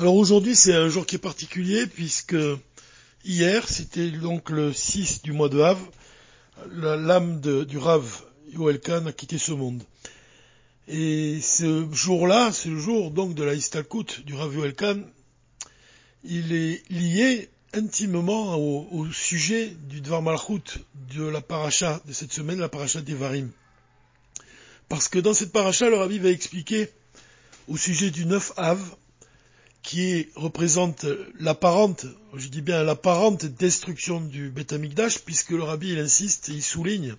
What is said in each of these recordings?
Alors aujourd'hui c'est un jour qui est particulier puisque hier c'était donc le 6 du mois de Av, l'âme du Rav Yoel Khan a quitté ce monde. Et ce jour-là, ce jour donc de la Istalkut du Rav Yoel Khan, il est lié intimement au, sujet du Dvar Malchut de la paracha de cette semaine, la paracha d'Evarim. Parce que dans cette paracha, le Rabbi va expliquer au sujet du 9 Av, qui représente l'apparente, je dis bien l'apparente destruction du Beth puisque le Rabbi il insiste il souligne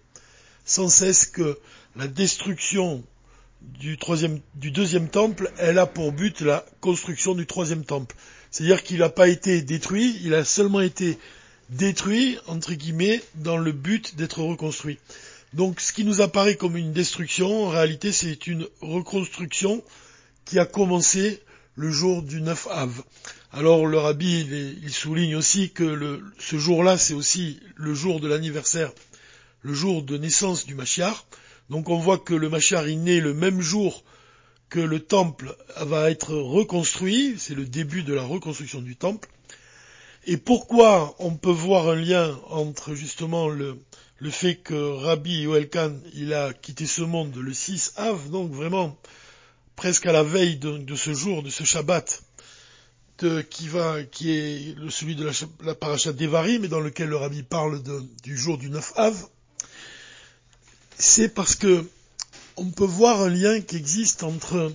sans cesse que la destruction du, du deuxième temple, elle a pour but la construction du troisième temple. C'est-à-dire qu'il n'a pas été détruit, il a seulement été détruit, entre guillemets, dans le but d'être reconstruit. Donc ce qui nous apparaît comme une destruction, en réalité c'est une reconstruction qui a commencé le jour du 9 Av. Alors le rabbi il, souligne aussi que ce jour-là c'est aussi le jour de l'anniversaire, le jour de naissance du Machiar. Donc on voit que le Machiar est né le même jour que le temple va être reconstruit, c'est le début de la reconstruction du temple. Et pourquoi on peut voir un lien entre justement le, fait que Rabbi Yoel Khan, il a quitté ce monde le 6 Av, donc vraiment presque à la veille de, ce jour, de ce Shabbat, qui est celui de la, la paracha d'Evari, mais dans lequel le Rabbi parle du jour du 9 Av, c'est parce que on peut voir un lien qui existe entre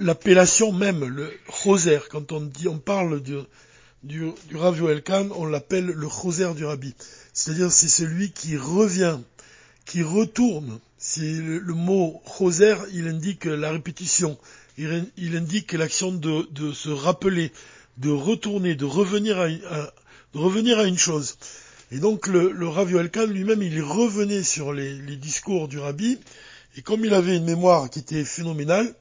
l'appellation même, le choser. Quand on parle du, du, du Rav Yoel Khan, on l'appelle le choser du Rabbi. C'est-à-dire, c'est celui qui revient, qui retourne. C'est le, mot choser, il indique la répétition. Il, indique l'action de, de, se rappeler, de retourner, de revenir à, de revenir à une chose. Et donc le, le Rav Yoel lui-même, il revenait sur les, discours du Rabbi, et comme il avait une mémoire qui était phénoménale,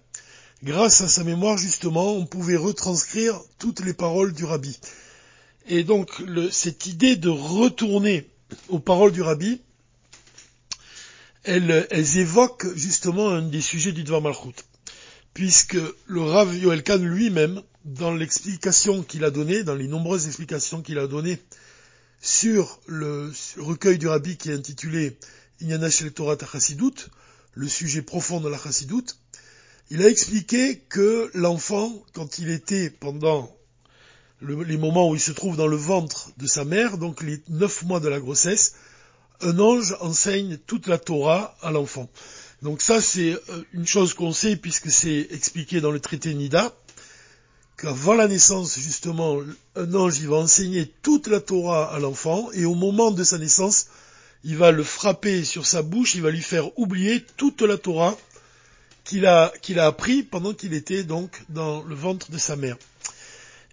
grâce à sa mémoire justement, on pouvait retranscrire toutes les paroles du Rabbi. Et donc cette idée de retourner aux paroles du Rabbi, elles, évoquent justement un des sujets du Dvar Malchut, puisque le Rav Yoel lui-même, dans l'explication qu'il a donnée, dans les nombreuses explications qu'il a données sur le recueil du Rabbi qui est intitulé Inyana Shel Torah Chassidut, le sujet profond de la Chassidoute, il a expliqué que l'enfant, quand il était pendant les moments où il se trouve dans le ventre de sa mère, donc les neuf mois de la grossesse, un ange enseigne toute la Torah à l'enfant. Donc ça, c'est euh, une chose qu'on sait puisque c'est expliqué dans le traité Nida qu'avant la naissance, justement, un ange, il va enseigner toute la Torah à l'enfant, et au moment de sa naissance, il va le frapper sur sa bouche, il va lui faire oublier toute la Torah qu'il a, qu'il a appris pendant qu'il était donc dans le ventre de sa mère.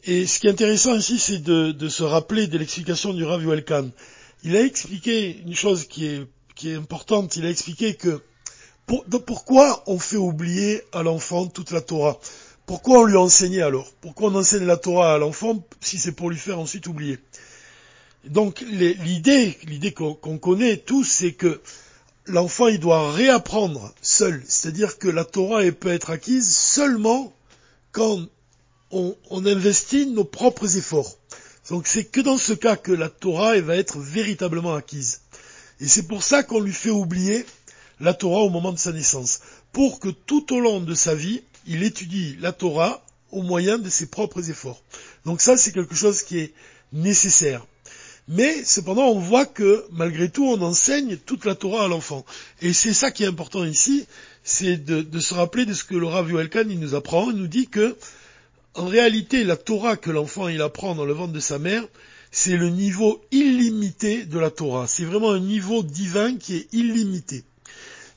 Et ce qui est intéressant ici, c'est de, se rappeler de l'explication du Rav Khan. Il a expliqué une chose qui est, importante, il a expliqué que pourquoi on fait oublier à l'enfant toute la Torah? Pourquoi on lui a enseigné alors? Pourquoi on enseigne la Torah à l'enfant si c'est pour lui faire ensuite oublier? Donc l'idée, l'idée qu'on connaît tous, c'est que l'enfant il doit réapprendre seul. C'est-à-dire que la Torah peut être acquise seulement quand on, investit nos propres efforts. Donc c'est que dans ce cas que la Torah va être véritablement acquise. Et c'est pour ça qu'on lui fait oublier la Torah au moment de sa naissance. Pour que tout au long de sa vie, il étudie la Torah au moyen de ses propres efforts. Donc ça, c'est quelque chose qui est nécessaire. Mais cependant, on voit que malgré tout, on enseigne toute la Torah à l'enfant. Et c'est ça qui est important ici, c'est de, se rappeler de ce que le Rav nous apprend. Il nous dit que, en réalité, la Torah que l'enfant il apprend dans le ventre de sa mère, c'est le niveau illimité de la Torah. C'est vraiment un niveau divin qui est illimité.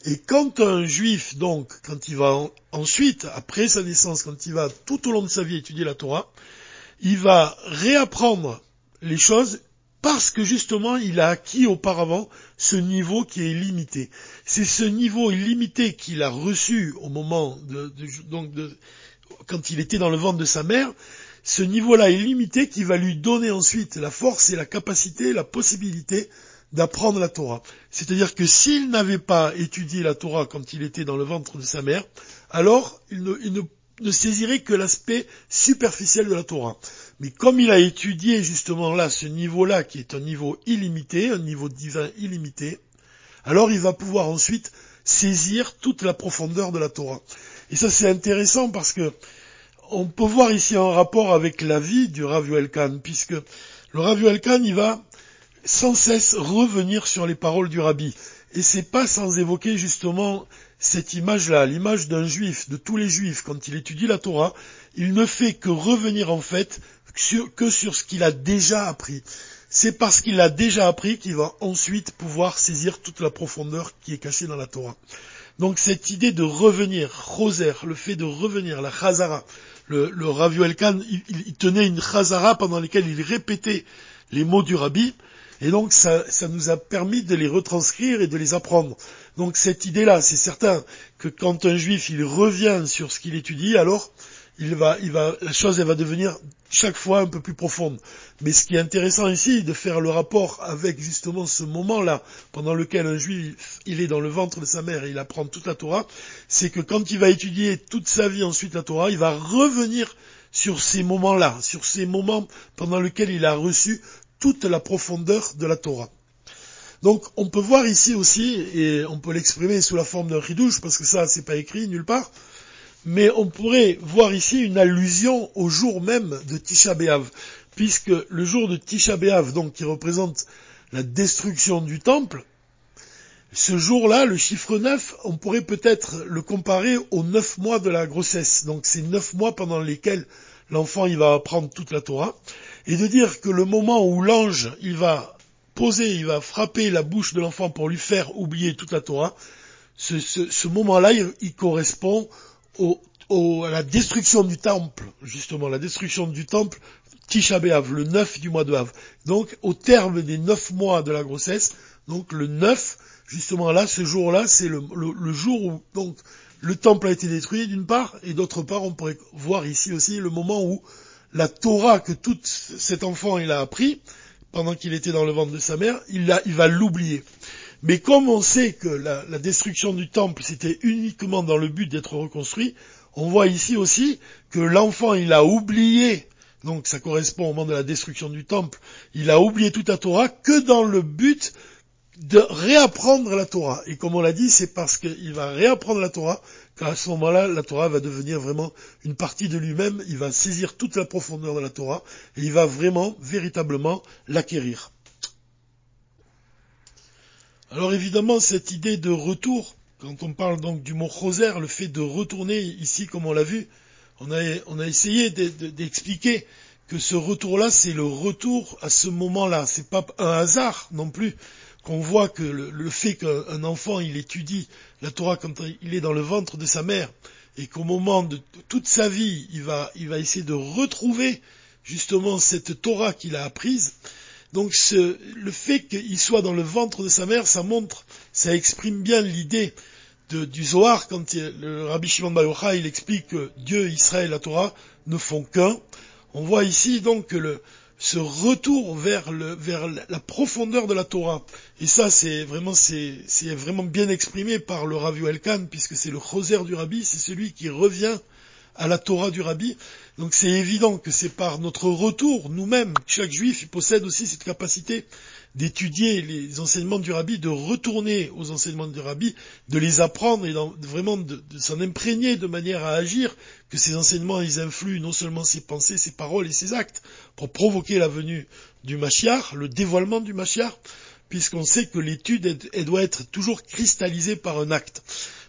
Et quand un juif, donc, quand il va ensuite, après sa naissance, quand il va tout au long de sa vie étudier la Torah, il va réapprendre les choses parce que justement il a acquis auparavant ce niveau qui est limité. C'est ce niveau illimité qu'il a reçu au moment donc de, quand il était dans le ventre de sa mère, ce niveau-là illimité qui va lui donner ensuite la force et la capacité, la possibilité d'apprendre la Torah. C'est-à-dire que s'il n'avait pas étudié la Torah quand il était dans le ventre de sa mère, alors il ne saisirait que l'aspect superficiel de la Torah. Mais comme il a étudié justement là ce niveau-là, qui est un niveau illimité, un niveau divin illimité, alors il va pouvoir ensuite saisir toute la profondeur de la Torah. Et ça c'est intéressant parce que on peut voir ici un rapport avec la vie du Rav Yoel puisque le Rav Yoel il va sans cesse revenir sur les paroles du Rabbi. Et c'est pas sans évoquer justement cette image-là, l'image d'un juif, de tous les juifs, quand il étudie la Torah, il ne fait que revenir en fait que sur ce qu'il a déjà appris. C'est parce qu'il a déjà appris qu'il va ensuite pouvoir saisir toute la profondeur qui est cachée dans la Torah. Donc cette idée de revenir, Roser, le fait de revenir, la Chazara, le, le Rav il, tenait une Chazara pendant laquelle il répétait les mots du Rabbi, et donc ça, ça, nous a permis de les retranscrire et de les apprendre. Donc cette idée-là, c'est certain que quand un juif il revient sur ce qu'il étudie, alors il va, il va, la chose elle va devenir chaque fois un peu plus profonde. Mais ce qui est intéressant ici, de faire le rapport avec justement ce moment-là, pendant lequel un juif, il est dans le ventre de sa mère et il apprend toute la Torah, c'est que quand il va étudier toute sa vie ensuite la Torah, il va revenir sur ces moments-là, sur ces moments pendant lesquels il a reçu toute la profondeur de la Torah. Donc on peut voir ici aussi, et on peut l'exprimer sous la forme d'un ridouche, parce que ça c'est pas écrit nulle part, mais on pourrait voir ici une allusion au jour même de Tisha B'Av, puisque le jour de Tisha B'Av, donc qui représente la destruction du temple, ce jour-là, le chiffre 9, on pourrait peut-être le comparer aux neuf mois de la grossesse. Donc c'est neuf mois pendant lesquels l'enfant il va apprendre toute la Torah et de dire que le moment où l'ange, il va poser, il va frapper la bouche de l'enfant pour lui faire oublier toute la Torah, ce, moment-là, il, correspond à la destruction du temple, justement, la destruction du temple, Tisha B'Av, le 9 du mois de Av. Donc, au terme des 9 mois de la grossesse, donc le 9, justement là, ce jour-là, c'est le, le, jour où, donc, le temple a été détruit d'une part, et d'autre part, on pourrait voir ici aussi le moment où la Torah que tout cet enfant il a appris pendant qu'il était dans le ventre de sa mère, il, va l'oublier. Mais comme on sait que la, destruction du temple c'était uniquement dans le but d'être reconstruit, on voit ici aussi que l'enfant il a oublié, donc ça correspond au moment de la destruction du temple, il a oublié toute la Torah que dans le but de réapprendre la Torah. Et comme on l'a dit, c'est parce qu'il va réapprendre la Torah qu'à ce moment-là, la Torah va devenir vraiment une partie de lui-même, il va saisir toute la profondeur de la Torah, et il va vraiment, véritablement, l'acquérir. Alors évidemment, cette idée de retour, quand on parle donc du mot choser, le fait de retourner ici, comme on l'a vu, on a, essayé d'expliquer que ce retour-là, c'est le retour à ce moment-là. C'est pas un hasard non plus qu'on voit que le, fait qu'un enfant il étudie la Torah quand il est dans le ventre de sa mère et qu'au moment de toute sa vie il va essayer de retrouver justement cette Torah qu'il a apprise. Donc le fait qu'il soit dans le ventre de sa mère, ça montre, ça exprime bien l'idée du Zohar quand le Rabbi Shimon Bar il explique que Dieu, Israël, la Torah ne font qu'un. On voit ici donc ce retour vers, la profondeur de la Torah. Et ça, c'est vraiment, bien exprimé par le Rav Elkan, puisque c'est le choser du Rabbi, c'est celui qui revient à la Torah du Rabbi. Donc c'est évident que c'est par notre retour, nous-mêmes, chaque juif possède aussi cette capacité d'étudier les enseignements du Rabbi, de retourner aux enseignements du Rabbi, de les apprendre et vraiment de, s'en imprégner de manière à agir, que ces enseignements ils influent non seulement ses pensées, ses paroles et ses actes, pour provoquer la venue du Mashiach, le dévoilement du Mashiach, puisqu'on sait que l'étude doit être toujours cristallisée par un acte.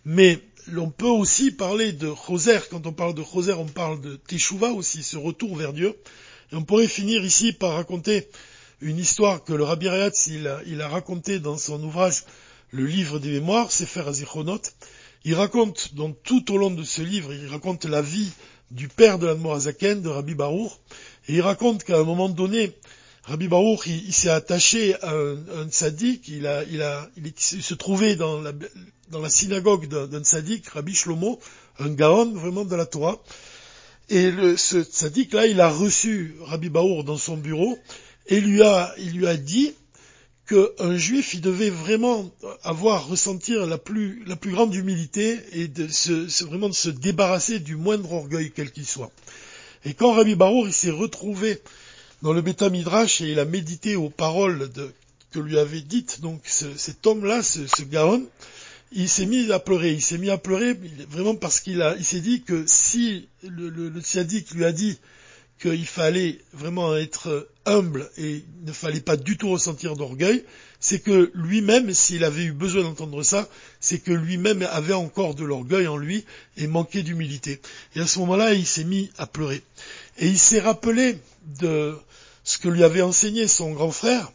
Mais l'on peut aussi parler de Choser, quand on parle de Choser, on parle de Teshuvah aussi, ce retour vers Dieu. Et on pourrait finir ici par raconter une histoire que le Rabbi Rayatz, il a, il a raconté dans son ouvrage Le livre des mémoires, Sefer Azichronot. Il raconte, donc tout au long de ce livre, il raconte la vie du père de l'Admorazaken, de Rabbi Baruch, et il raconte qu'à un moment donné, Rabbi Baruch, il, s'est attaché à un, tzaddik, il, a, il, a, il, se trouvait dans la, synagogue d'un tzaddik, Rabbi Shlomo, un gaon vraiment de la Torah, et ce tzaddik là, il a reçu Rabbi Baruch dans son bureau, et lui a, il lui a dit qu'un juif, il devait vraiment avoir, ressentir la plus, la plus grande humilité et de se, vraiment de se débarrasser du moindre orgueil quel qu'il soit. Et quand Rabbi Barour, il s'est retrouvé dans le Beta Midrash et il a médité aux paroles que lui avait dites donc cet homme-là, ce, ce Gaon, il s'est mis à pleurer. Il s'est mis à pleurer vraiment parce qu'il a, il s'est dit que si le, le, le lui a dit qu'il fallait vraiment être humble et ne fallait pas du tout ressentir d'orgueil, c'est que lui-même, s'il avait eu besoin d'entendre ça, c'est que lui-même avait encore de l'orgueil en lui et manquait d'humilité. Et à ce moment-là, il s'est mis à pleurer. Et il s'est rappelé de ce que lui avait enseigné son grand frère.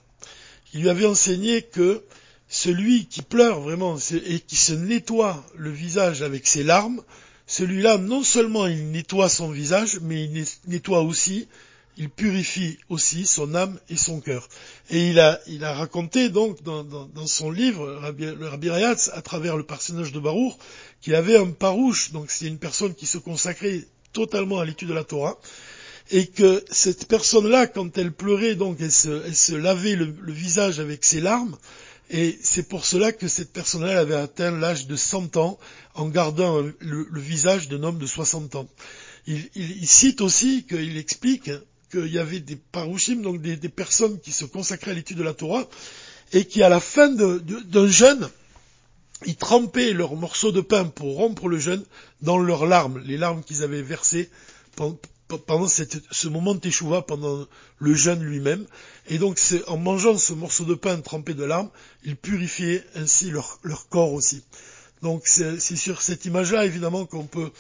Il lui avait enseigné que celui qui pleure vraiment et qui se nettoie le visage avec ses larmes, celui-là, non seulement il nettoie son visage, mais il nettoie aussi, il purifie aussi son âme et son cœur. Et il a, raconté donc dans, son livre, le Rabbi Rayatz, à travers le personnage de Baruch, qu'il avait un parouche, donc c'est une personne qui se consacrait totalement à l'étude de la Torah, et que cette personne-là, quand elle pleurait, donc elle se, lavait le, visage avec ses larmes, et c'est pour cela que cette personne-là avait atteint l'âge de 100 ans en gardant le, visage d'un homme de 60 ans. Il, cite aussi qu'il explique qu'il y avait des parouchim, donc des, personnes qui se consacraient à l'étude de la Torah, et qui à la fin d'un jeûne, ils trempaient leurs morceaux de pain pour rompre le jeûne dans leurs larmes, les larmes qu'ils avaient versées pendant ce moment de pendant le jeûne lui-même. Et donc, en mangeant ce morceau de pain trempé de larmes, ils purifiaient ainsi leur, corps aussi. Donc, c'est sur cette image-là, évidemment, qu'on peut,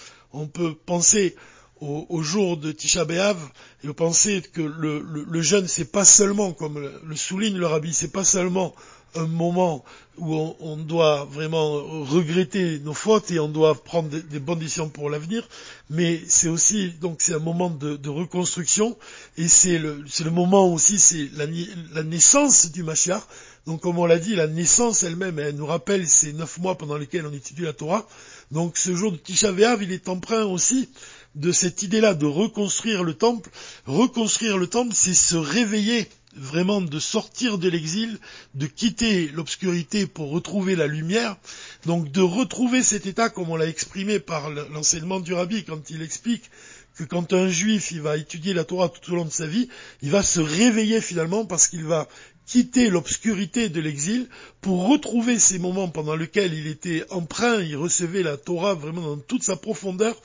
penser au, jour de Tisha B'Av et penser que le, le, le jeûne, c'est pas seulement, comme le souligne le rabbi, c'est pas seulement un moment où on, doit vraiment regretter nos fautes et on doit prendre des, bonnes décisions pour l'avenir, mais c'est aussi donc c'est un moment de, reconstruction et c'est le, le moment aussi c'est la, naissance du Mashiach. Donc comme on l'a dit, la naissance elle-même, elle nous rappelle ces neuf mois pendant lesquels on étudie la Torah. Donc ce jour de Tisha B'Av, il est empreint aussi de cette idée-là de reconstruire le temple. Reconstruire le temple, c'est se réveiller vraiment de sortir de l'exil, de quitter l'obscurité pour retrouver la lumière, donc de retrouver cet état comme on l'a exprimé par l'enseignement du rabbi quand il explique que quand un juif va étudier la Torah tout au long de sa vie, il va se réveiller finalement parce qu'il va quitter l'obscurité de l'exil pour retrouver ces moments pendant lesquels il était emprunt, il recevait la Torah vraiment dans toute sa profondeur,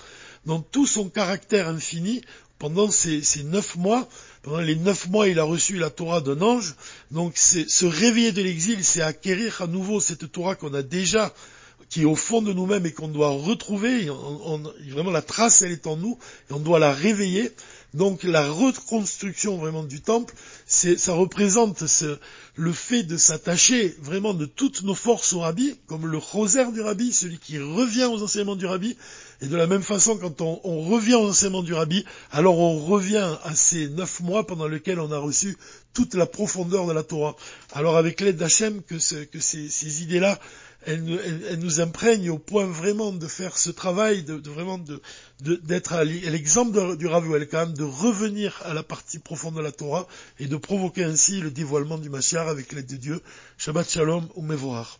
dans tout son caractère infini, pendant ces, neuf mois, pendant les neuf mois, il a reçu la Torah d'un ange. Donc, se réveiller de l'exil, c'est acquérir à nouveau cette Torah qu'on a déjà, qui est au fond de nous-mêmes et qu'on doit retrouver. vraiment, la trace, elle est en nous, et on doit la réveiller. Donc la reconstruction vraiment du temple, ça représente le fait de s'attacher vraiment de toutes nos forces au rabbi, comme le rosaire du rabbi, celui qui revient aux enseignements du rabbi. Et de la même façon, quand on, revient aux enseignements du rabbi, alors on revient à ces neuf mois pendant lesquels on a reçu toute la profondeur de la Torah. Alors avec l'aide d'Hachem, que, que ces, idées-là, elles, nous imprègnent au point vraiment de faire ce travail, de, vraiment d'être à l'exemple du Rav Elkan, de revenir à la partie profonde de la Torah et de provoquer ainsi le dévoilement du Mashiach avec l'aide de Dieu. Shabbat Shalom ou Mevoar.